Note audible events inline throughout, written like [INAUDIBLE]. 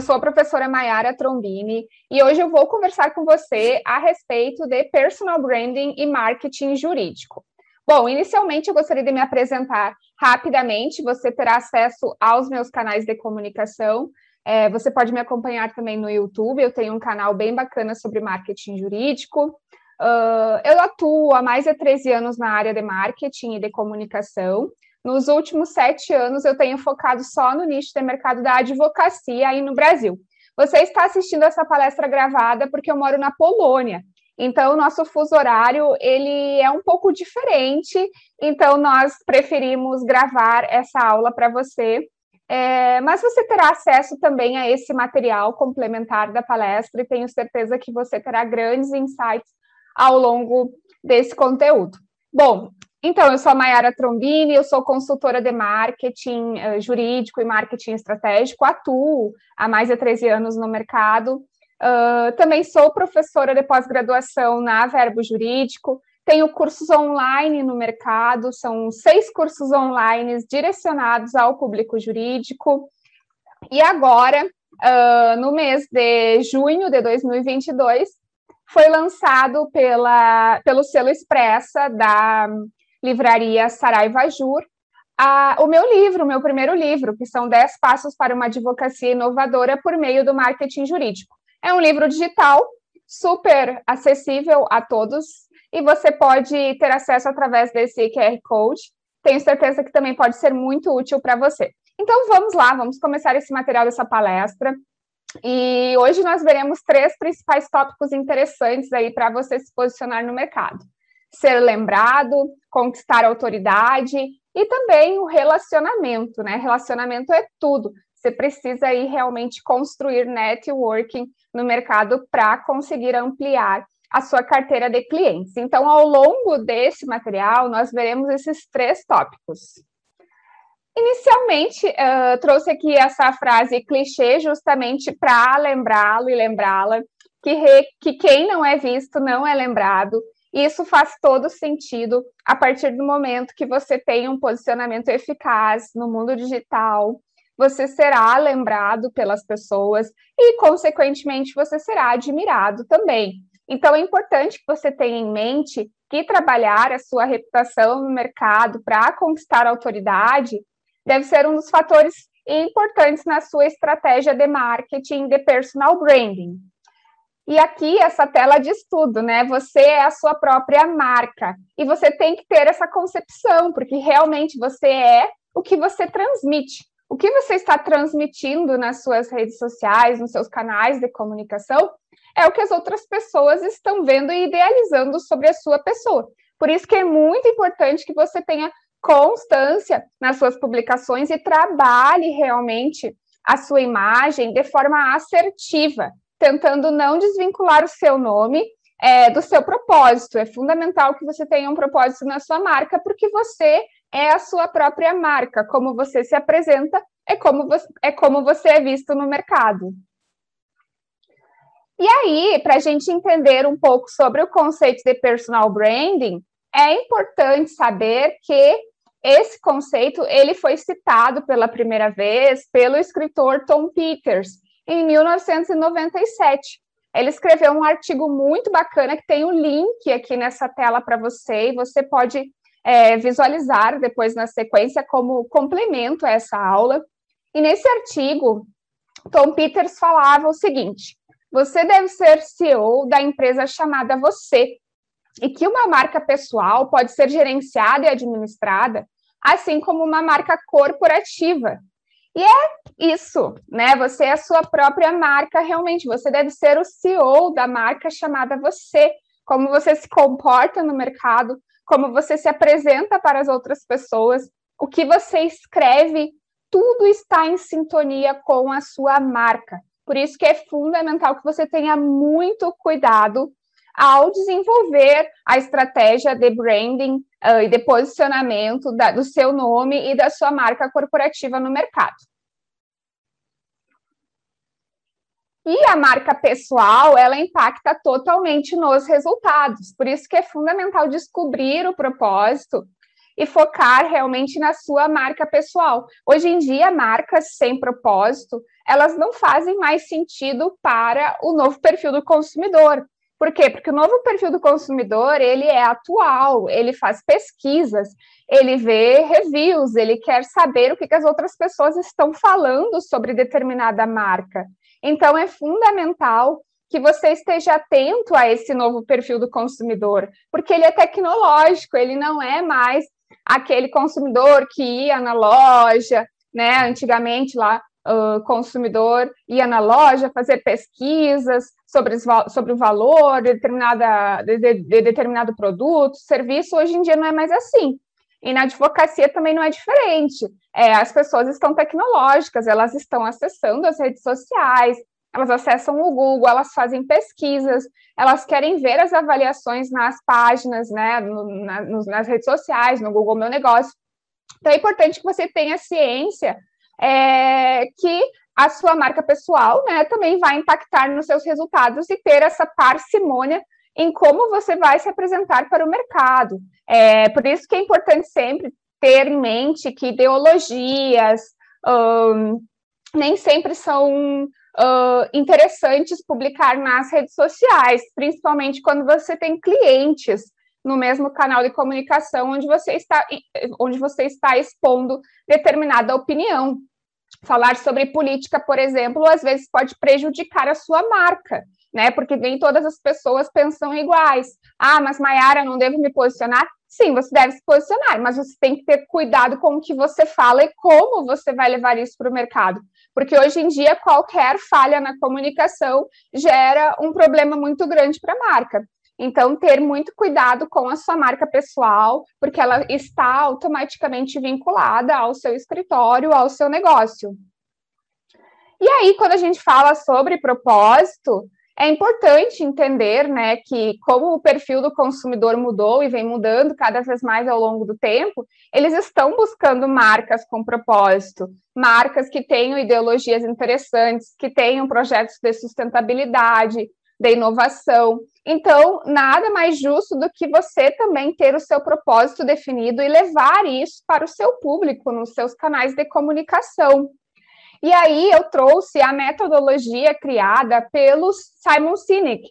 Eu sou a professora Mayara Trombini e hoje eu vou conversar com você a respeito de personal branding e marketing jurídico. Bom, inicialmente eu gostaria de me apresentar rapidamente. Você terá acesso aos meus canais de comunicação. É, você pode me acompanhar também no YouTube. Eu tenho um canal bem bacana sobre marketing jurídico. Uh, eu atuo há mais de 13 anos na área de marketing e de comunicação. Nos últimos sete anos, eu tenho focado só no nicho de mercado da advocacia aí no Brasil. Você está assistindo essa palestra gravada porque eu moro na Polônia. Então, o nosso fuso horário, ele é um pouco diferente, então nós preferimos gravar essa aula para você. É, mas você terá acesso também a esse material complementar da palestra e tenho certeza que você terá grandes insights ao longo desse conteúdo. Bom, então, eu sou a Mayara Trombini, eu sou consultora de marketing uh, jurídico e marketing estratégico, atuo há mais de 13 anos no mercado. Uh, também sou professora de pós-graduação na Verbo Jurídico, tenho cursos online no mercado, são seis cursos online direcionados ao público jurídico. E agora, uh, no mês de junho de 2022, foi lançado pela, pelo selo Expressa da Livraria Saraiva Jur, a, o meu livro, o meu primeiro livro, que são 10 passos para uma advocacia inovadora por meio do marketing jurídico. É um livro digital, super acessível a todos, e você pode ter acesso através desse QR Code. Tenho certeza que também pode ser muito útil para você. Então vamos lá, vamos começar esse material dessa palestra. E hoje nós veremos três principais tópicos interessantes aí para você se posicionar no mercado ser lembrado, conquistar autoridade e também o relacionamento, né? Relacionamento é tudo. Você precisa aí realmente construir networking no mercado para conseguir ampliar a sua carteira de clientes. Então, ao longo desse material, nós veremos esses três tópicos. Inicialmente, uh, trouxe aqui essa frase clichê justamente para lembrá-lo e lembrá-la que, que quem não é visto não é lembrado e isso faz todo sentido a partir do momento que você tem um posicionamento eficaz no mundo digital. Você será lembrado pelas pessoas e, consequentemente, você será admirado também. Então, é importante que você tenha em mente que trabalhar a sua reputação no mercado para conquistar autoridade deve ser um dos fatores importantes na sua estratégia de marketing de personal branding. E aqui essa tela diz tudo, né? Você é a sua própria marca e você tem que ter essa concepção, porque realmente você é o que você transmite. O que você está transmitindo nas suas redes sociais, nos seus canais de comunicação, é o que as outras pessoas estão vendo e idealizando sobre a sua pessoa. Por isso que é muito importante que você tenha constância nas suas publicações e trabalhe realmente a sua imagem de forma assertiva, tentando não desvincular o seu nome é, do seu propósito. É fundamental que você tenha um propósito na sua marca, porque você é a sua própria marca. Como você se apresenta é como você é, como você é visto no mercado. E aí, para a gente entender um pouco sobre o conceito de personal branding, é importante saber que esse conceito ele foi citado pela primeira vez pelo escritor Tom Peters em 1997. Ele escreveu um artigo muito bacana que tem o um link aqui nessa tela para você, e você pode é, visualizar depois na sequência como complemento a essa aula. E nesse artigo, Tom Peters falava o seguinte: você deve ser CEO da empresa chamada você, e que uma marca pessoal pode ser gerenciada e administrada, assim como uma marca corporativa, e é isso, né? Você é a sua própria marca, realmente. Você deve ser o CEO da marca chamada você. Como você se comporta no mercado, como você se apresenta para as outras pessoas, o que você escreve, tudo está em sintonia com a sua marca. Por isso que é fundamental que você tenha muito cuidado ao desenvolver a estratégia de branding uh, e de posicionamento da, do seu nome e da sua marca corporativa no mercado. E a marca pessoal, ela impacta totalmente nos resultados. Por isso que é fundamental descobrir o propósito e focar realmente na sua marca pessoal. Hoje em dia, marcas sem propósito, elas não fazem mais sentido para o novo perfil do consumidor. Por quê? Porque o novo perfil do consumidor, ele é atual, ele faz pesquisas, ele vê reviews, ele quer saber o que, que as outras pessoas estão falando sobre determinada marca. Então, é fundamental que você esteja atento a esse novo perfil do consumidor, porque ele é tecnológico, ele não é mais aquele consumidor que ia na loja, né? Antigamente lá consumidor ia na loja fazer pesquisas sobre, sobre o valor de, determinada, de, de determinado produto, serviço. Hoje em dia não é mais assim. E na advocacia também não é diferente. É, as pessoas estão tecnológicas, elas estão acessando as redes sociais, elas acessam o Google, elas fazem pesquisas, elas querem ver as avaliações nas páginas, né, no, na, nas redes sociais, no Google Meu Negócio. Então é importante que você tenha ciência é, que a sua marca pessoal, né, também vai impactar nos seus resultados e ter essa parcimônia em como você vai se apresentar para o mercado. É, por isso que é importante sempre ter em mente que ideologias um, nem sempre são uh, interessantes publicar nas redes sociais, principalmente quando você tem clientes no mesmo canal de comunicação onde você está, onde você está expondo determinada opinião. Falar sobre política, por exemplo, às vezes pode prejudicar a sua marca, né? Porque nem todas as pessoas pensam iguais. Ah, mas Maiara, não devo me posicionar? Sim, você deve se posicionar, mas você tem que ter cuidado com o que você fala e como você vai levar isso para o mercado. Porque hoje em dia, qualquer falha na comunicação gera um problema muito grande para a marca. Então, ter muito cuidado com a sua marca pessoal, porque ela está automaticamente vinculada ao seu escritório, ao seu negócio. E aí, quando a gente fala sobre propósito, é importante entender, né, que como o perfil do consumidor mudou e vem mudando cada vez mais ao longo do tempo, eles estão buscando marcas com propósito, marcas que tenham ideologias interessantes, que tenham projetos de sustentabilidade, de inovação. Então, nada mais justo do que você também ter o seu propósito definido e levar isso para o seu público nos seus canais de comunicação. E aí eu trouxe a metodologia criada pelo Simon Sinek,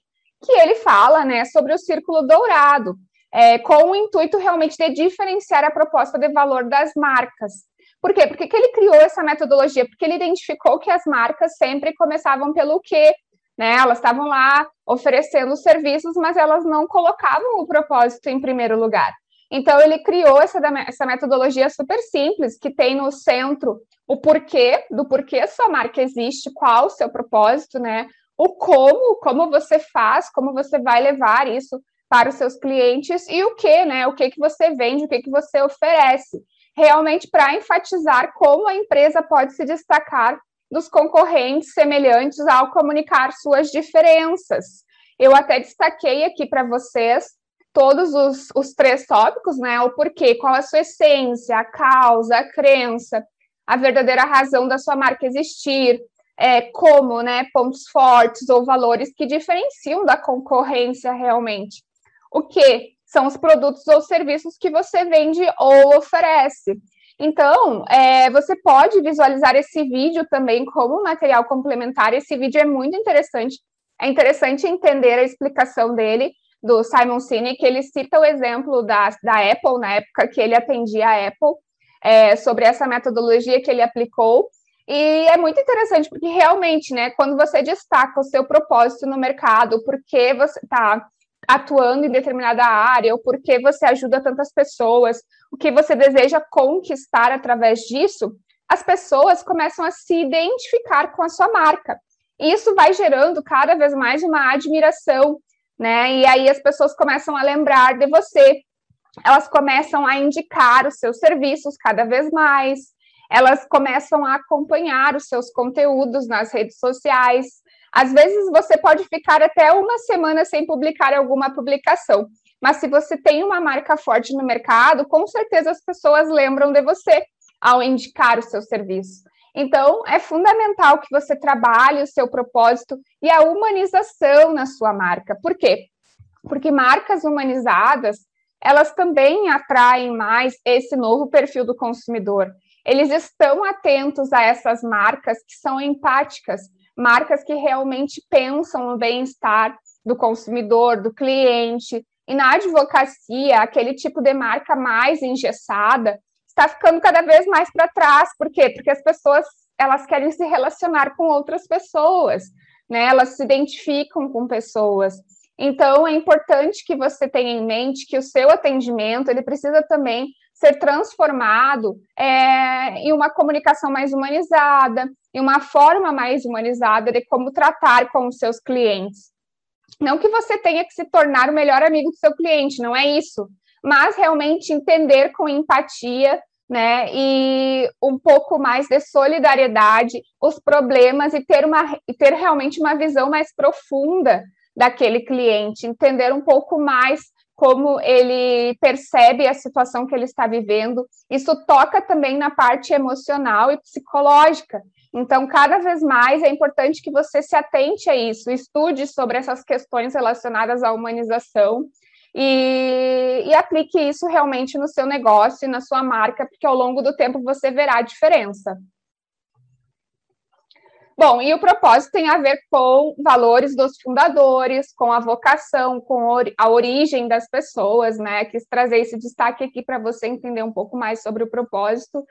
que ele fala né, sobre o círculo dourado, é, com o intuito realmente de diferenciar a proposta de valor das marcas. Por quê? Porque que ele criou essa metodologia? Porque ele identificou que as marcas sempre começavam pelo quê? Né? Elas estavam lá oferecendo serviços, mas elas não colocavam o propósito em primeiro lugar. Então, ele criou essa, essa metodologia super simples, que tem no centro o porquê, do porquê sua marca existe, qual o seu propósito, né? O como, como você faz, como você vai levar isso para os seus clientes e o que, né? O que que você vende, o que que você oferece. Realmente para enfatizar como a empresa pode se destacar dos concorrentes semelhantes ao comunicar suas diferenças. Eu até destaquei aqui para vocês todos os, os três tópicos, né? O porquê, qual a sua essência, a causa, a crença, a verdadeira razão da sua marca existir, é, como, né? Pontos fortes ou valores que diferenciam da concorrência realmente. O que são os produtos ou serviços que você vende ou oferece. Então, é, você pode visualizar esse vídeo também como material complementar. Esse vídeo é muito interessante. É interessante entender a explicação dele do Simon Sinek, ele cita o exemplo da, da Apple, na época que ele atendia a Apple, é, sobre essa metodologia que ele aplicou. E é muito interessante, porque realmente, né, quando você destaca o seu propósito no mercado, porque você está atuando em determinada área, ou porque você ajuda tantas pessoas, o que você deseja conquistar através disso, as pessoas começam a se identificar com a sua marca. E isso vai gerando cada vez mais uma admiração né? E aí as pessoas começam a lembrar de você, elas começam a indicar os seus serviços cada vez mais, elas começam a acompanhar os seus conteúdos nas redes sociais. Às vezes você pode ficar até uma semana sem publicar alguma publicação, mas se você tem uma marca forte no mercado, com certeza as pessoas lembram de você ao indicar o seu serviço. Então, é fundamental que você trabalhe o seu propósito e a humanização na sua marca. Por quê? Porque marcas humanizadas elas também atraem mais esse novo perfil do consumidor. Eles estão atentos a essas marcas que são empáticas, marcas que realmente pensam no bem-estar do consumidor, do cliente. E na advocacia, aquele tipo de marca mais engessada está ficando cada vez mais para trás. Por quê? Porque as pessoas elas querem se relacionar com outras pessoas, né? Elas se identificam com pessoas. Então, é importante que você tenha em mente que o seu atendimento ele precisa também ser transformado é, em uma comunicação mais humanizada, em uma forma mais humanizada de como tratar com os seus clientes. Não que você tenha que se tornar o melhor amigo do seu cliente, não é isso, mas realmente entender com empatia né, e um pouco mais de solidariedade os problemas e ter, uma, e ter realmente uma visão mais profunda daquele cliente, entender um pouco mais como ele percebe a situação que ele está vivendo. Isso toca também na parte emocional e psicológica. Então, cada vez mais é importante que você se atente a isso, estude sobre essas questões relacionadas à humanização e, e, aplique isso realmente no seu negócio e na sua marca, porque ao longo do tempo você verá a diferença. Bom, e o propósito tem a ver com valores dos fundadores, com a vocação, com a origem das pessoas, né? Quis trazer esse destaque aqui para você entender um pouco mais sobre o propósito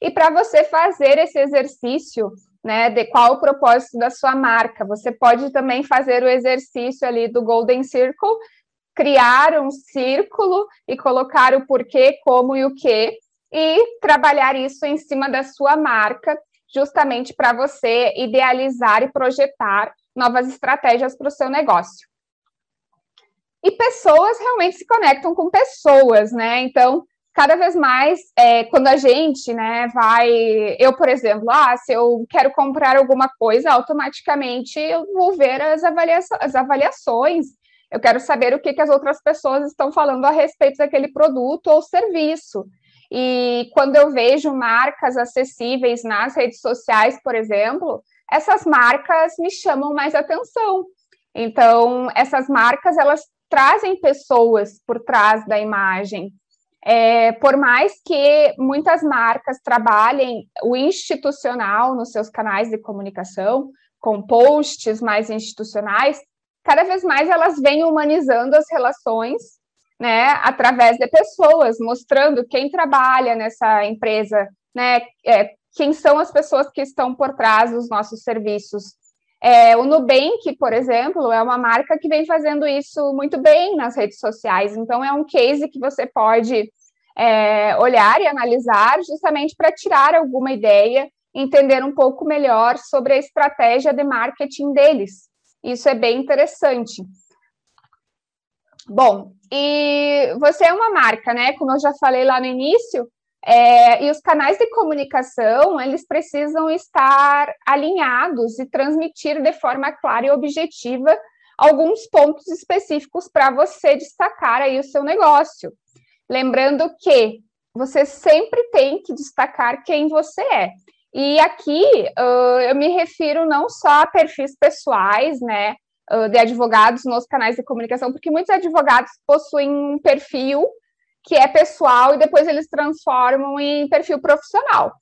e para você fazer esse exercício, né, de qual o propósito da sua marca. Você pode também fazer o exercício ali do Golden Circle, criar um círculo e colocar o porquê, como e o que, e trabalhar isso em cima da sua marca justamente para você idealizar e projetar novas estratégias para o seu negócio. E pessoas realmente se conectam com pessoas, né? Então, cada vez mais, é, quando a gente, né, vai. Eu, por exemplo, ah, se eu quero comprar alguma coisa, automaticamente eu vou ver as, avalia as avaliações, eu quero saber o que, que as outras pessoas estão falando a respeito daquele produto ou serviço. E quando eu vejo marcas acessíveis nas redes sociais, por exemplo, essas marcas me chamam mais atenção. Então, essas marcas, elas trazem pessoas por trás da imagem. É, por mais que muitas marcas trabalhem o institucional nos seus canais de comunicação, com posts mais institucionais, cada vez mais elas vêm humanizando as relações né, através de pessoas, mostrando quem trabalha nessa empresa, né, é, quem são as pessoas que estão por trás dos nossos serviços. É, o Nubank, por exemplo, é uma marca que vem fazendo isso muito bem nas redes sociais, então é um case que você pode é, olhar e analisar justamente para tirar alguma ideia, entender um pouco melhor sobre a estratégia de marketing deles. Isso é bem interessante. Bom, e você é uma marca, né? Como eu já falei lá no início, é, e os canais de comunicação, eles precisam estar alinhados e transmitir de forma clara e objetiva alguns pontos específicos para você destacar aí o seu negócio. Lembrando que você sempre tem que destacar quem você é. E aqui uh, eu me refiro não só a perfis pessoais, né? De advogados nos canais de comunicação, porque muitos advogados possuem um perfil que é pessoal e depois eles transformam em perfil profissional.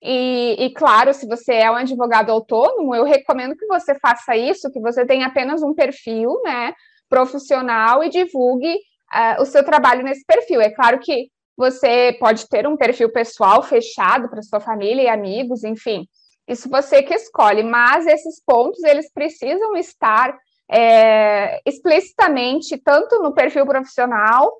E, e, claro, se você é um advogado autônomo, eu recomendo que você faça isso, que você tenha apenas um perfil, né, profissional e divulgue uh, o seu trabalho nesse perfil. É claro que você pode ter um perfil pessoal fechado para sua família e amigos, enfim, isso você que escolhe, mas esses pontos eles precisam estar é, explicitamente tanto no perfil profissional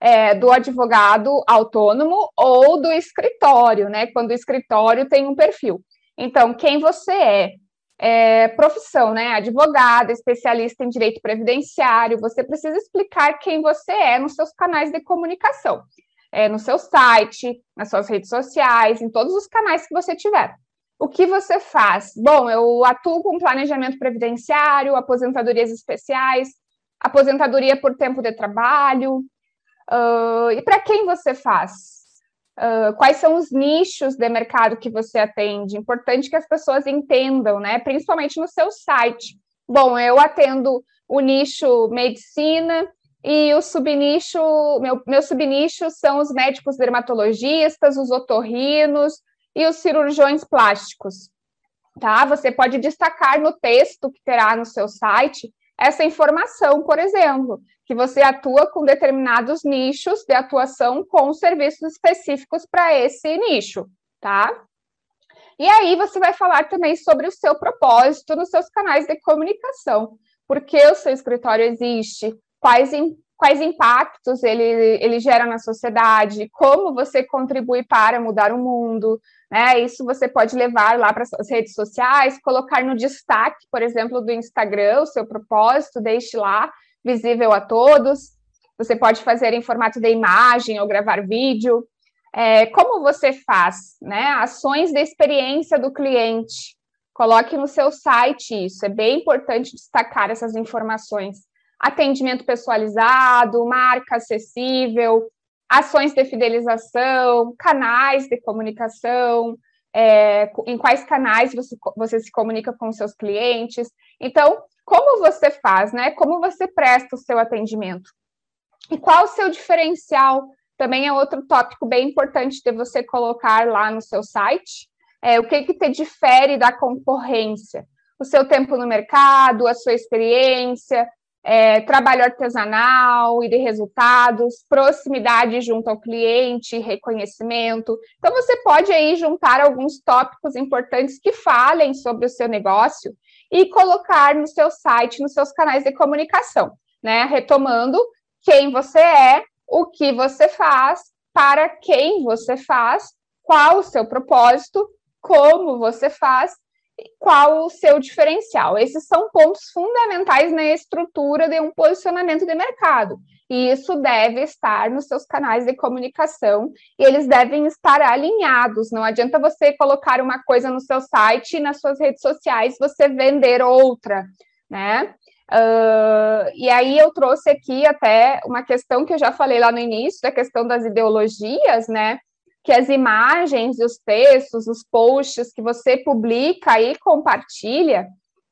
é, do advogado autônomo ou do escritório, né? Quando o escritório tem um perfil. Então, quem você é? é profissão, né? Advogada, especialista em direito previdenciário, você precisa explicar quem você é nos seus canais de comunicação. É, no seu site, nas suas redes sociais, em todos os canais que você tiver. O que você faz? Bom, eu atuo com planejamento previdenciário, aposentadorias especiais, aposentadoria por tempo de trabalho. Uh, e para quem você faz? Uh, quais são os nichos de mercado que você atende? Importante que as pessoas entendam, né? Principalmente no seu site. Bom, eu atendo o nicho medicina, e o subnicho, meu, meu subnicho são os médicos dermatologistas, os otorrinos e os cirurgiões plásticos. Tá? Você pode destacar no texto que terá no seu site essa informação, por exemplo, que você atua com determinados nichos de atuação com serviços específicos para esse nicho, tá? E aí você vai falar também sobre o seu propósito nos seus canais de comunicação. Por que o seu escritório existe? Quais, quais impactos ele, ele gera na sociedade? Como você contribui para mudar o mundo? Né? Isso você pode levar lá para as redes sociais, colocar no destaque, por exemplo, do Instagram, o seu propósito, deixe lá, visível a todos. Você pode fazer em formato de imagem ou gravar vídeo. É, como você faz? Né? Ações de experiência do cliente. Coloque no seu site isso, é bem importante destacar essas informações. Atendimento personalizado, marca acessível, ações de fidelização, canais de comunicação, é, em quais canais você, você se comunica com seus clientes. Então, como você faz, né? Como você presta o seu atendimento? E qual o seu diferencial também é outro tópico bem importante de você colocar lá no seu site. É, o que, que te difere da concorrência? O seu tempo no mercado, a sua experiência, é, trabalho artesanal e de resultados, proximidade junto ao cliente, reconhecimento. Então, você pode aí juntar alguns tópicos importantes que falem sobre o seu negócio e colocar no seu site, nos seus canais de comunicação, né? Retomando quem você é, o que você faz, para quem você faz, qual o seu propósito, como você faz, qual o seu diferencial. Esses são pontos fundamentais na estrutura de um posicionamento de mercado. E isso deve estar nos seus canais de comunicação e eles devem estar alinhados. Não adianta você colocar uma coisa no seu site e nas suas redes sociais você vender outra, né? Uh, e aí eu trouxe aqui até uma questão que eu já falei lá no início, da questão das ideologias, né? Que as imagens e os textos, os posts que você publica e compartilha,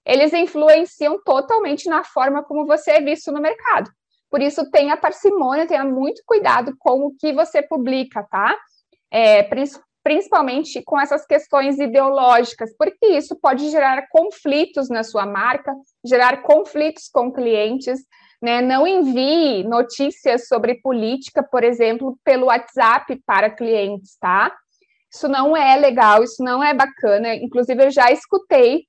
eles influenciam totalmente na forma como você é visto no mercado. Por isso, tenha parcimônia, tenha muito cuidado com o que você publica, tá? É, principalmente com essas questões ideológicas, porque isso pode gerar conflitos na sua marca, gerar conflitos com clientes. Né? Não envie notícias sobre política, por exemplo, pelo WhatsApp para clientes, tá? Isso não é legal, isso não é bacana. Inclusive, eu já escutei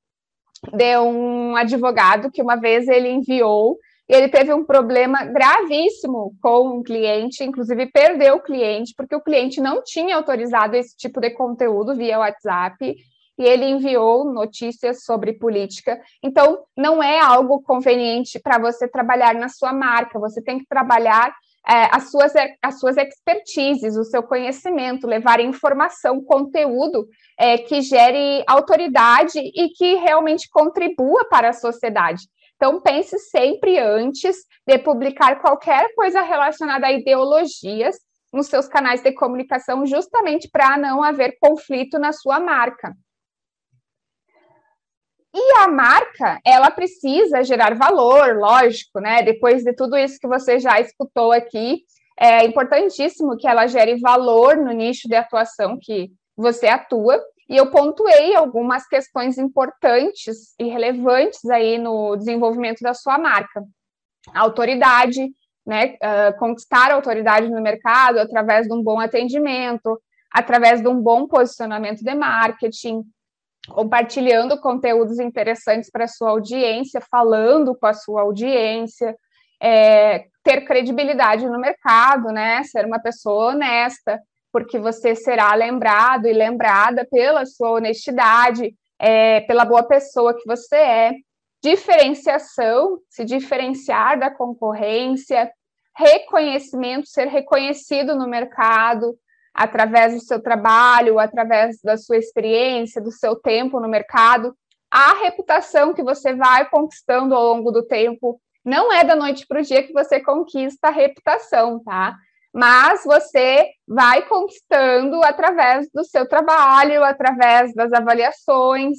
de um advogado que uma vez ele enviou e ele teve um problema gravíssimo com um cliente, inclusive perdeu o cliente, porque o cliente não tinha autorizado esse tipo de conteúdo via WhatsApp e ele enviou notícias sobre política. Então, não é algo conveniente para você trabalhar na sua marca, você tem que trabalhar é, as, suas, as suas expertises, o seu conhecimento, levar informação, conteúdo é, que gere autoridade e que realmente contribua para a sociedade. Então, pense sempre antes de publicar qualquer coisa relacionada a ideologias nos seus canais de comunicação, justamente para não haver conflito na sua marca. E a marca, ela precisa gerar valor, lógico, né? Depois de tudo isso que você já escutou aqui, é importantíssimo que ela gere valor no nicho de atuação que você atua e eu pontuei algumas questões importantes e relevantes aí no desenvolvimento da sua marca. Autoridade, né, uh, conquistar autoridade no mercado através de um bom atendimento, através de um bom posicionamento de marketing, compartilhando conteúdos interessantes para a sua audiência, falando com a sua audiência, é, ter credibilidade no mercado, né, ser uma pessoa honesta, porque você será lembrado e lembrada pela sua honestidade, é, pela boa pessoa que você é. Diferenciação, se diferenciar da concorrência, reconhecimento, ser reconhecido no mercado através do seu trabalho, através da sua experiência, do seu tempo no mercado. A reputação que você vai conquistando ao longo do tempo não é da noite para o dia que você conquista a reputação, tá? mas você vai conquistando através do seu trabalho, através das avaliações,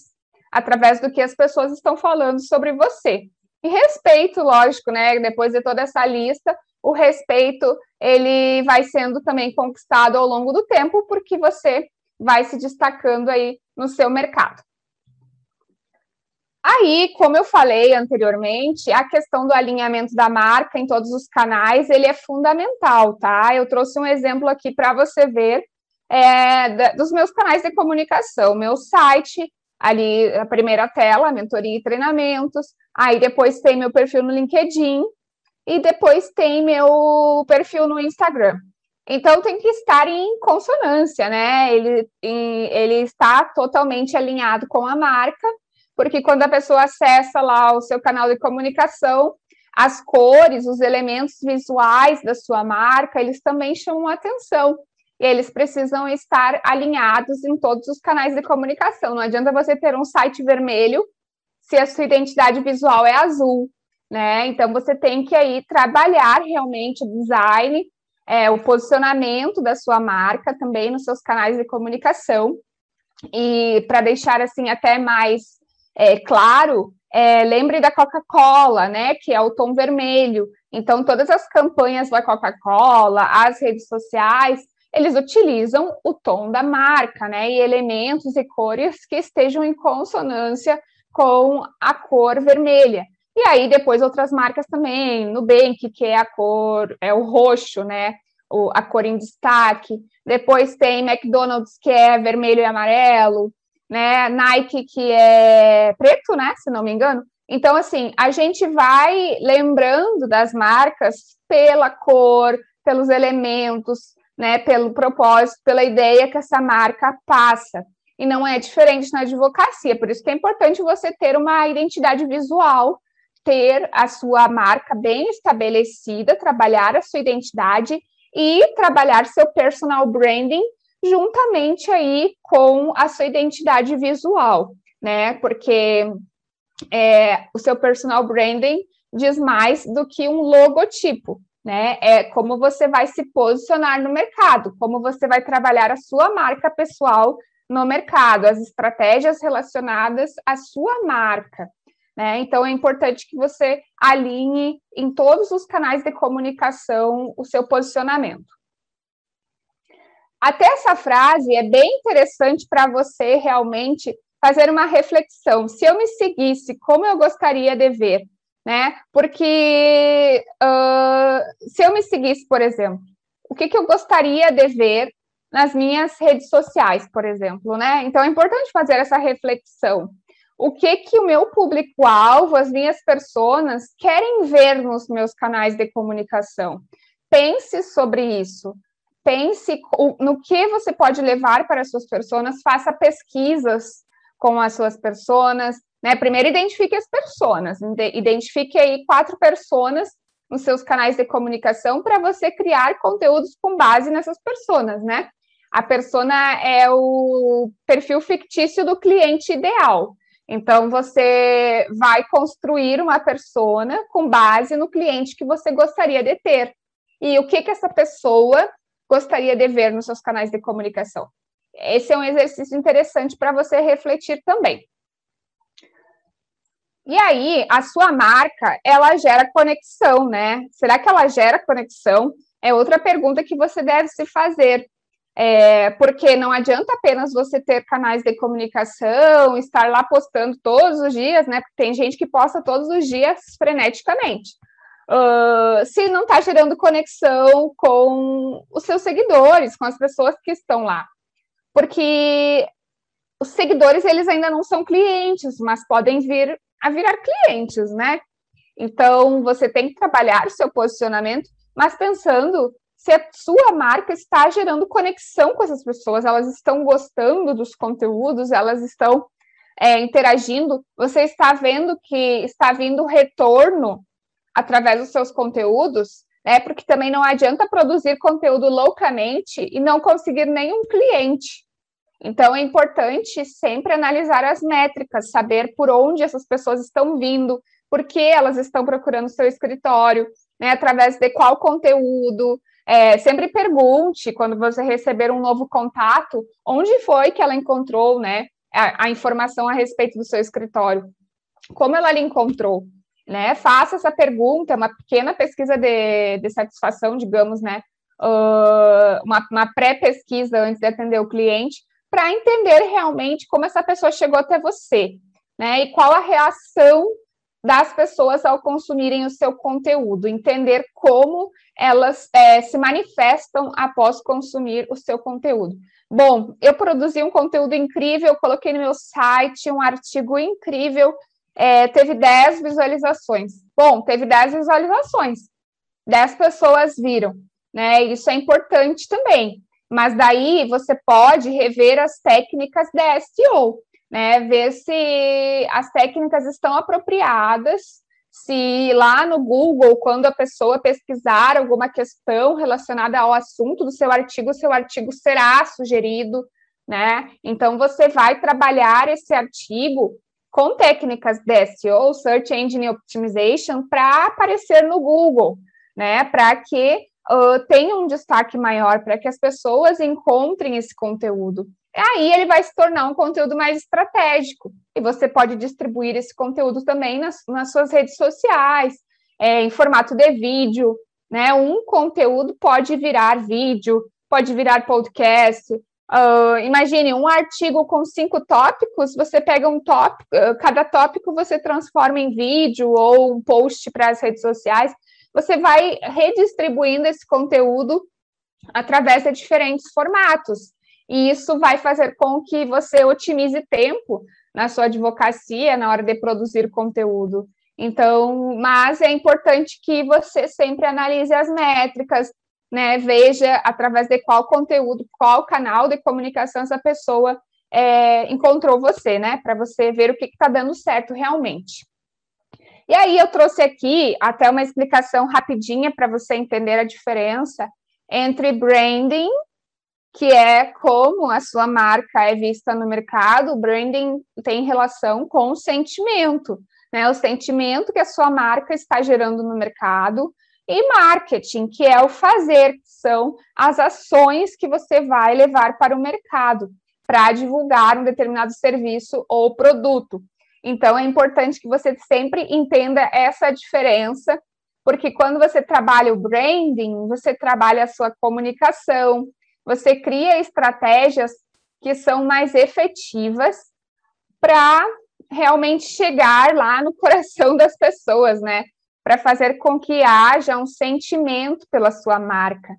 através do que as pessoas estão falando sobre você. E respeito, lógico, né? Depois de toda essa lista, o respeito ele vai sendo também conquistado ao longo do tempo, porque você vai se destacando aí no seu mercado. Aí, como eu falei anteriormente, a questão do alinhamento da marca em todos os canais, ele é fundamental, tá? Eu trouxe um exemplo aqui para você ver é, dos meus canais de comunicação, meu site, ali a primeira tela, mentoria e treinamentos, aí depois tem meu perfil no LinkedIn e depois tem meu perfil no Instagram. Então tem que estar em consonância, né? Ele, ele está totalmente alinhado com a marca porque quando a pessoa acessa lá o seu canal de comunicação, as cores, os elementos visuais da sua marca, eles também chamam atenção. E eles precisam estar alinhados em todos os canais de comunicação. Não adianta você ter um site vermelho se a sua identidade visual é azul, né? Então você tem que aí trabalhar realmente o design, é, o posicionamento da sua marca também nos seus canais de comunicação. E para deixar assim até mais é, claro, é, lembre da Coca-Cola, né, que é o tom vermelho. Então, todas as campanhas da Coca-Cola, as redes sociais, eles utilizam o tom da marca, né, e elementos e cores que estejam em consonância com a cor vermelha. E aí, depois, outras marcas também, Nubank, que é a cor, é o roxo, né, o, a cor em destaque. Depois tem McDonald's, que é vermelho e amarelo né? Nike, que é preto, né? Se não me engano. Então, assim, a gente vai lembrando das marcas pela cor, pelos elementos, né? Pelo propósito, pela ideia que essa marca passa. E não é diferente na advocacia, por isso que é importante você ter uma identidade visual, ter a sua marca bem estabelecida, trabalhar a sua identidade e trabalhar seu personal branding juntamente aí com a sua identidade visual, né? Porque é, o seu personal branding diz mais do que um logotipo, né? É como você vai se posicionar no mercado, como você vai trabalhar a sua marca pessoal no mercado, as estratégias relacionadas à sua marca. Né? Então, é importante que você alinhe em todos os canais de comunicação o seu posicionamento. Até essa frase é bem interessante para você realmente fazer uma reflexão. Se eu me seguisse, como eu gostaria de ver, né? Porque uh, se eu me seguisse, por exemplo, o que, que eu gostaria de ver nas minhas redes sociais, por exemplo, né? Então é importante fazer essa reflexão. O que que o meu público-alvo, as minhas pessoas querem ver nos meus canais de comunicação? Pense sobre isso pense no que você pode levar para as suas pessoas, faça pesquisas com as suas pessoas, né? Primeiro identifique as pessoas, identifique aí quatro pessoas nos seus canais de comunicação para você criar conteúdos com base nessas pessoas, né? A persona é o perfil fictício do cliente ideal. Então você vai construir uma persona com base no cliente que você gostaria de ter. E o que que essa pessoa gostaria de ver nos seus canais de comunicação? Esse é um exercício interessante para você refletir também. E aí, a sua marca, ela gera conexão, né? Será que ela gera conexão? É outra pergunta que você deve se fazer. É, porque não adianta apenas você ter canais de comunicação, estar lá postando todos os dias, né? Porque tem gente que posta todos os dias freneticamente uh, se não está gerando conexão com os seus seguidores, com as pessoas que estão lá. Porque os seguidores, eles ainda não são clientes, mas podem vir a virar clientes, né? Então, você tem que trabalhar o seu posicionamento, mas pensando se a sua marca está gerando conexão com essas pessoas, elas estão gostando dos conteúdos, elas estão é, interagindo, você está vendo que está vindo retorno através dos seus conteúdos, né? Porque também não adianta produzir conteúdo loucamente e não conseguir nenhum cliente. Então é importante sempre analisar as métricas, saber por onde essas pessoas estão vindo, por que elas estão procurando seu escritório, né? Através de qual conteúdo. É, sempre pergunte quando você receber um novo contato, onde foi que ela encontrou, né? A, a informação a respeito do seu escritório. Como ela lhe encontrou? né? Faça essa pergunta, uma pequena pesquisa de, de satisfação, digamos, né? Uh, uma, uma pré-pesquisa antes de atender o cliente, para entender realmente como essa pessoa chegou até você, né? E qual a reação das pessoas ao consumirem o seu conteúdo, entender como elas é, se manifestam após consumir o seu conteúdo. Bom, eu produzi um conteúdo incrível, coloquei no meu site um artigo incrível, é, teve 10 visualizações. Bom, teve 10 visualizações, 10 pessoas viram, né? Isso é importante também. Mas daí você pode rever as técnicas de SEO, né? Ver se as técnicas estão apropriadas, se lá no Google, quando a pessoa pesquisar alguma questão relacionada ao assunto do seu artigo, seu artigo será sugerido, né? Então você vai trabalhar esse artigo com técnicas de SEO, Search Engine Optimization, para aparecer no Google, né? Para que uh, tenha um destaque maior, para que as pessoas encontrem esse conteúdo aí ele vai se tornar um conteúdo mais estratégico. E você pode distribuir esse conteúdo também nas, nas suas redes sociais, é, em formato de vídeo, né? Um conteúdo pode virar vídeo, pode virar podcast. Uh, imagine um artigo com cinco tópicos, você pega um tópico, uh, cada tópico você transforma em vídeo ou um post para as redes sociais. Você vai redistribuindo esse conteúdo através de diferentes formatos e isso vai fazer com que você otimize tempo na sua advocacia na hora de produzir conteúdo. Então, mas é importante que você sempre analise as métricas, né? Veja através de qual conteúdo, qual canal de comunicação essa pessoa é, encontrou você, né? Para você ver o que está dando certo realmente. E aí eu trouxe aqui até uma explicação rapidinha para você entender a diferença entre branding que é como a sua marca é vista no mercado, o branding tem relação com o sentimento, né? O sentimento que a sua marca está gerando no mercado, e marketing, que é o fazer, que são as ações que você vai levar para o mercado para divulgar um determinado serviço ou produto. Então, é importante que você sempre entenda essa diferença, porque quando você trabalha o branding, você trabalha a sua comunicação, você cria estratégias que são mais efetivas para realmente chegar lá no coração das pessoas, né? Para fazer com que haja um sentimento pela sua marca,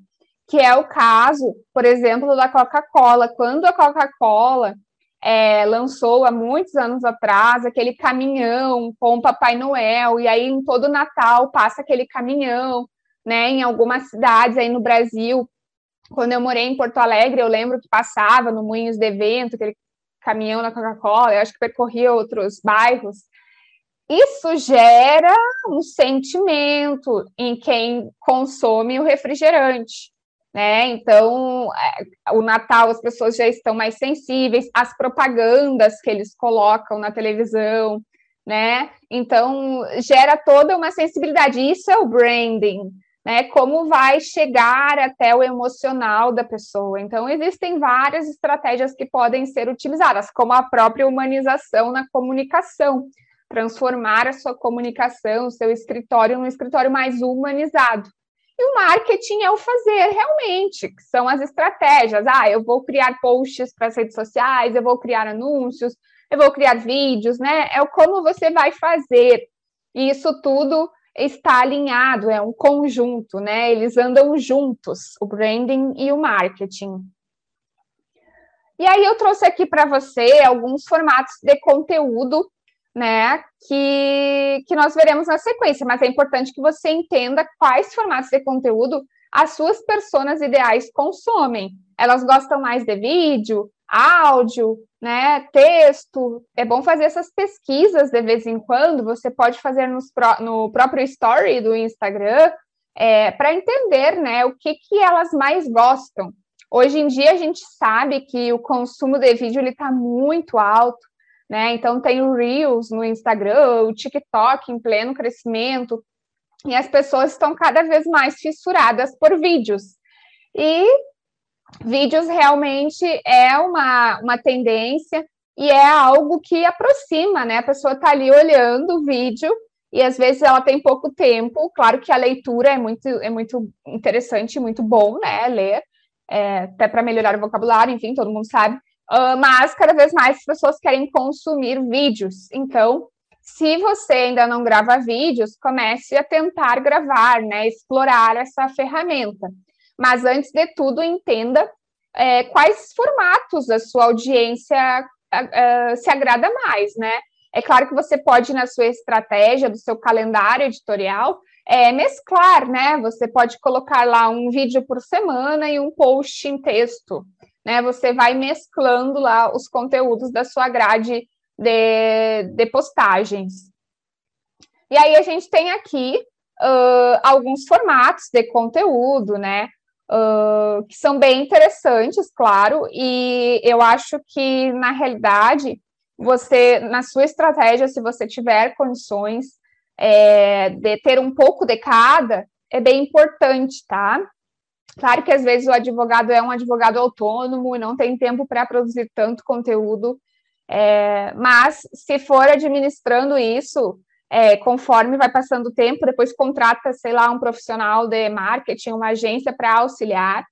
que é o caso, por exemplo, da Coca-Cola. Quando a Coca-Cola é, lançou há muitos anos atrás aquele caminhão com o Papai Noel, e aí em todo Natal passa aquele caminhão, né? Em algumas cidades aí no Brasil quando eu morei em Porto Alegre, eu lembro que passava no Moinhos de Evento, aquele caminhão na Coca-Cola, eu acho que percorria outros bairros. Isso gera um sentimento em quem consome o refrigerante, né? Então, é, o Natal as pessoas já estão mais sensíveis, as propagandas que eles colocam na televisão, né? Então, gera toda uma sensibilidade. Isso é o branding, né? Como vai chegar até o emocional da pessoa. Então, existem várias estratégias que podem ser utilizadas, como a própria humanização na comunicação, transformar a sua comunicação, o seu escritório, num escritório mais humanizado. E o marketing é o fazer realmente, que são as estratégias. Ah, eu vou criar posts para as redes sociais, eu vou criar anúncios, eu vou criar vídeos, né? É o como você vai fazer. E isso tudo está alinhado, é um conjunto, né? Eles andam juntos, o branding e o marketing. E aí eu trouxe aqui para você alguns formatos de conteúdo, né, que, que nós veremos na sequência, mas é importante que você entenda quais formatos de conteúdo as suas personas ideais consomem. Elas gostam mais de vídeo, áudio, né, texto. É bom fazer essas pesquisas de vez em quando. Você pode fazer no próprio story do Instagram é, para entender, né, o que, que elas mais gostam. Hoje em dia a gente sabe que o consumo de vídeo está muito alto, né? Então tem o Reels no Instagram, o TikTok em pleno crescimento, e as pessoas estão cada vez mais fissuradas por vídeos. E vídeos realmente é uma, uma tendência e é algo que aproxima, né? A pessoa está ali olhando o vídeo e às vezes ela tem pouco tempo. Claro que a leitura é muito, é muito interessante, muito bom, né? Ler, é, até para melhorar o vocabulário, enfim, todo mundo sabe. Uh, mas cada vez mais as pessoas querem consumir vídeos. Então, se você ainda não grava vídeos, comece a tentar gravar, né? Explorar essa ferramenta. Mas antes de tudo, entenda é, quais formatos a sua audiência uh, uh, se agrada mais, né? É claro que você pode, na sua estratégia, do seu calendário editorial, é, mesclar, né? Você pode colocar lá um vídeo por semana e um post em texto, né? Você vai mesclando lá os conteúdos da sua grade de, de postagens. E aí a gente tem aqui uh, alguns formatos de conteúdo, né? Que são bem interessantes, claro, e eu acho que, na realidade, você, na sua estratégia, se você tiver condições é, de ter um pouco de cada, é bem importante, tá? Claro que às vezes o advogado é um advogado autônomo e não tem tempo para produzir tanto conteúdo, é, mas se for administrando isso, é, conforme vai passando o tempo, depois contrata, sei lá, um profissional de marketing, uma agência para auxiliar,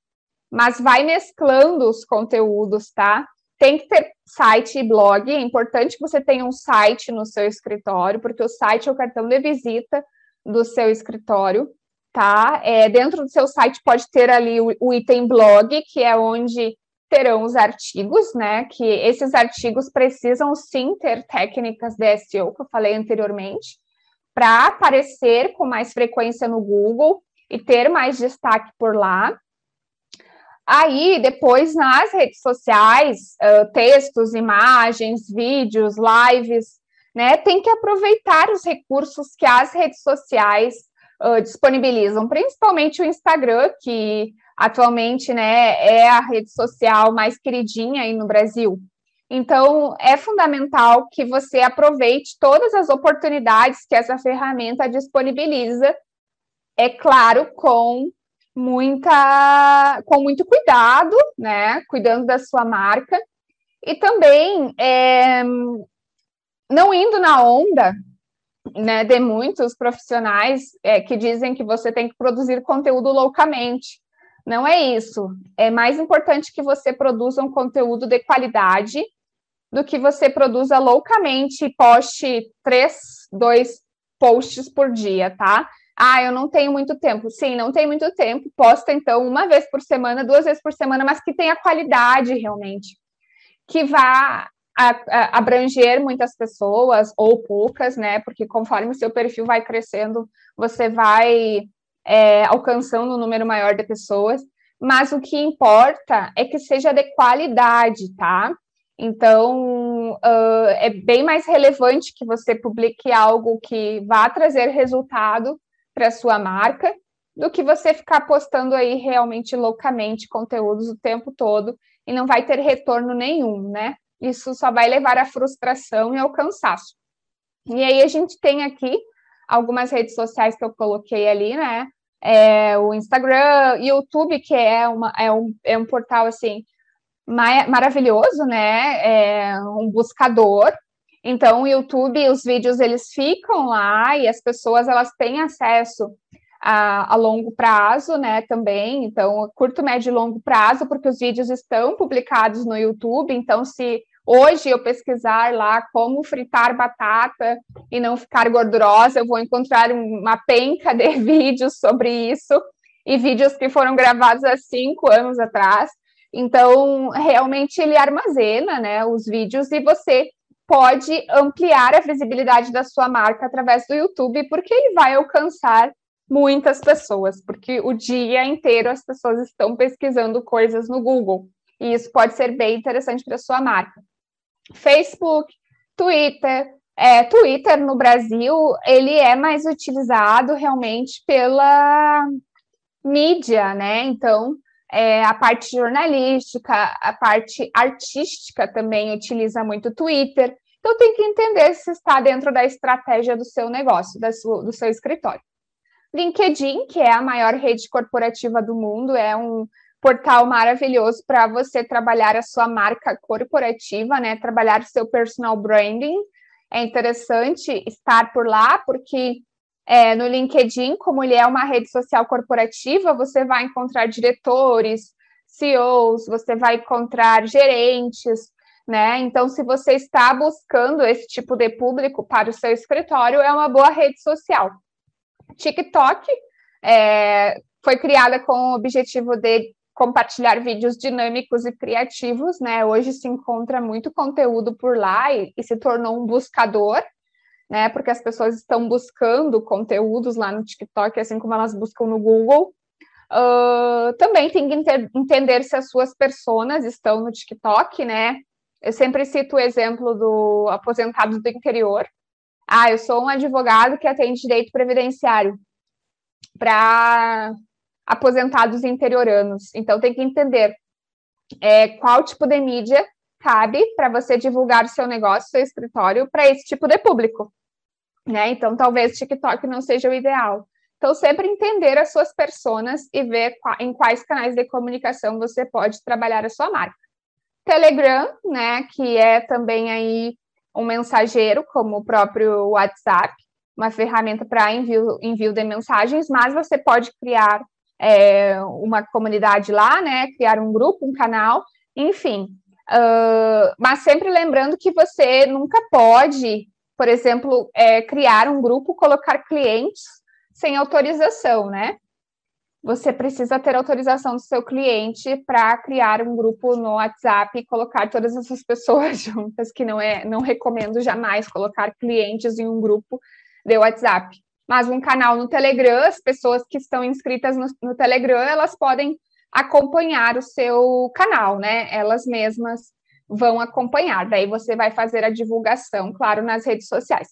mas vai mesclando os conteúdos, tá? tem que ter site e blog. É importante que você tenha um site no seu escritório, porque o site é o cartão de visita do seu escritório, tá? É, dentro do seu site pode ter ali o, o item blog, que é onde terão os artigos, né? Que esses artigos precisam sim ter técnicas de SEO, que eu falei anteriormente, para aparecer com mais frequência no Google e ter mais destaque por lá. Aí, depois, nas redes sociais, uh, textos, imagens, vídeos, lives, né? Tem que aproveitar os recursos que as redes sociais uh, disponibilizam, principalmente o Instagram, que atualmente, né, é a rede social mais queridinha aí no Brasil. Então, é fundamental que você aproveite todas as oportunidades que essa ferramenta disponibiliza, é claro, com muita, com muito cuidado, né? Cuidando da sua marca e também é, não indo na onda, né? De muitos profissionais é, que dizem que você tem que produzir conteúdo loucamente. Não é isso. É mais importante que você produza um conteúdo de qualidade do que você produza loucamente e poste três, dois posts por dia, tá? Ah, eu não tenho muito tempo. Sim, não tem muito tempo. Posta, então, uma vez por semana, duas vezes por semana, mas que tenha qualidade realmente. Que vá a, a, abranger muitas pessoas, ou poucas, né? Porque conforme o seu perfil vai crescendo, você vai é, alcançando um número maior de pessoas. Mas o que importa é que seja de qualidade, tá? Então, uh, é bem mais relevante que você publique algo que vá trazer resultado para sua marca do que você ficar postando aí realmente loucamente conteúdos o tempo todo e não vai ter retorno nenhum, né? Isso só vai levar à frustração e ao cansaço. E aí a gente tem aqui algumas redes sociais que eu coloquei ali, né? É, o Instagram, YouTube, que é, uma, é, um, é um portal assim maravilhoso, né? É um buscador então, o YouTube, os vídeos eles ficam lá e as pessoas elas têm acesso a, a, longo prazo, né, também. Então, curto, médio e longo prazo, porque os vídeos estão publicados no YouTube. Então, se hoje eu pesquisar lá como fritar batata e não ficar gordurosa, eu vou encontrar uma penca de [LAUGHS] vídeos sobre isso e vídeos que foram gravados há cinco anos atrás. Então, realmente ele armazena, né, os vídeos e você pode ampliar a visibilidade da sua marca através do YouTube, porque ele vai alcançar muitas pessoas, porque o dia inteiro as pessoas estão pesquisando coisas no Google, e isso pode ser bem interessante para a sua marca. Facebook, Twitter, é, Twitter no Brasil, ele é mais utilizado realmente pela mídia, né? Então, é, a parte jornalística, a parte artística também utiliza muito Twitter. Então, tem que entender se está dentro da estratégia do seu negócio, sua, do seu escritório. LinkedIn, que é a maior rede corporativa do mundo, é um portal maravilhoso para você trabalhar a sua marca corporativa, né? Trabalhar seu personal branding. é interessante estar por lá, porque é, no LinkedIn, como ele é uma rede social corporativa, você vai encontrar diretores, CEOs, você vai encontrar gerentes, né? Então, se você está buscando esse tipo de público para o seu escritório, é uma boa rede social. TikTok é, foi criada com o objetivo de compartilhar vídeos dinâmicos e criativos, né? Hoje se encontra muito conteúdo por lá e, e se tornou um buscador, né? Porque as pessoas estão buscando conteúdos lá no TikTok, assim como elas buscam no Google. Uh, também tem que entender se as suas personas estão no TikTok, né? Eu sempre cito o exemplo do aposentado do interior. Ah, eu sou um advogado que atende direito previdenciário para aposentados interioranos. Então, tem que entender é, qual tipo de mídia cabe para você divulgar seu negócio, seu escritório, para esse tipo de público. Né? Então, talvez TikTok não seja o ideal. Então, sempre entender as suas personas e ver em quais canais de comunicação você pode trabalhar a sua marca. Telegram, né, que é também aí um mensageiro, como o próprio WhatsApp, uma ferramenta para envio, envio de mensagens, mas você pode criar é, uma comunidade lá, né? Criar um grupo, um canal, enfim. Uh, mas sempre lembrando que você nunca pode, por exemplo, é, criar um grupo, colocar clientes sem autorização, né? Você precisa ter autorização do seu cliente para criar um grupo no WhatsApp e colocar todas essas [LAUGHS] pessoas juntas, que não é, não recomendo jamais colocar clientes em um grupo de WhatsApp mas um canal no Telegram, as pessoas que estão inscritas no, no Telegram, elas podem acompanhar o seu canal, né? Elas mesmas vão acompanhar. Daí você vai fazer a divulgação, claro, nas redes sociais.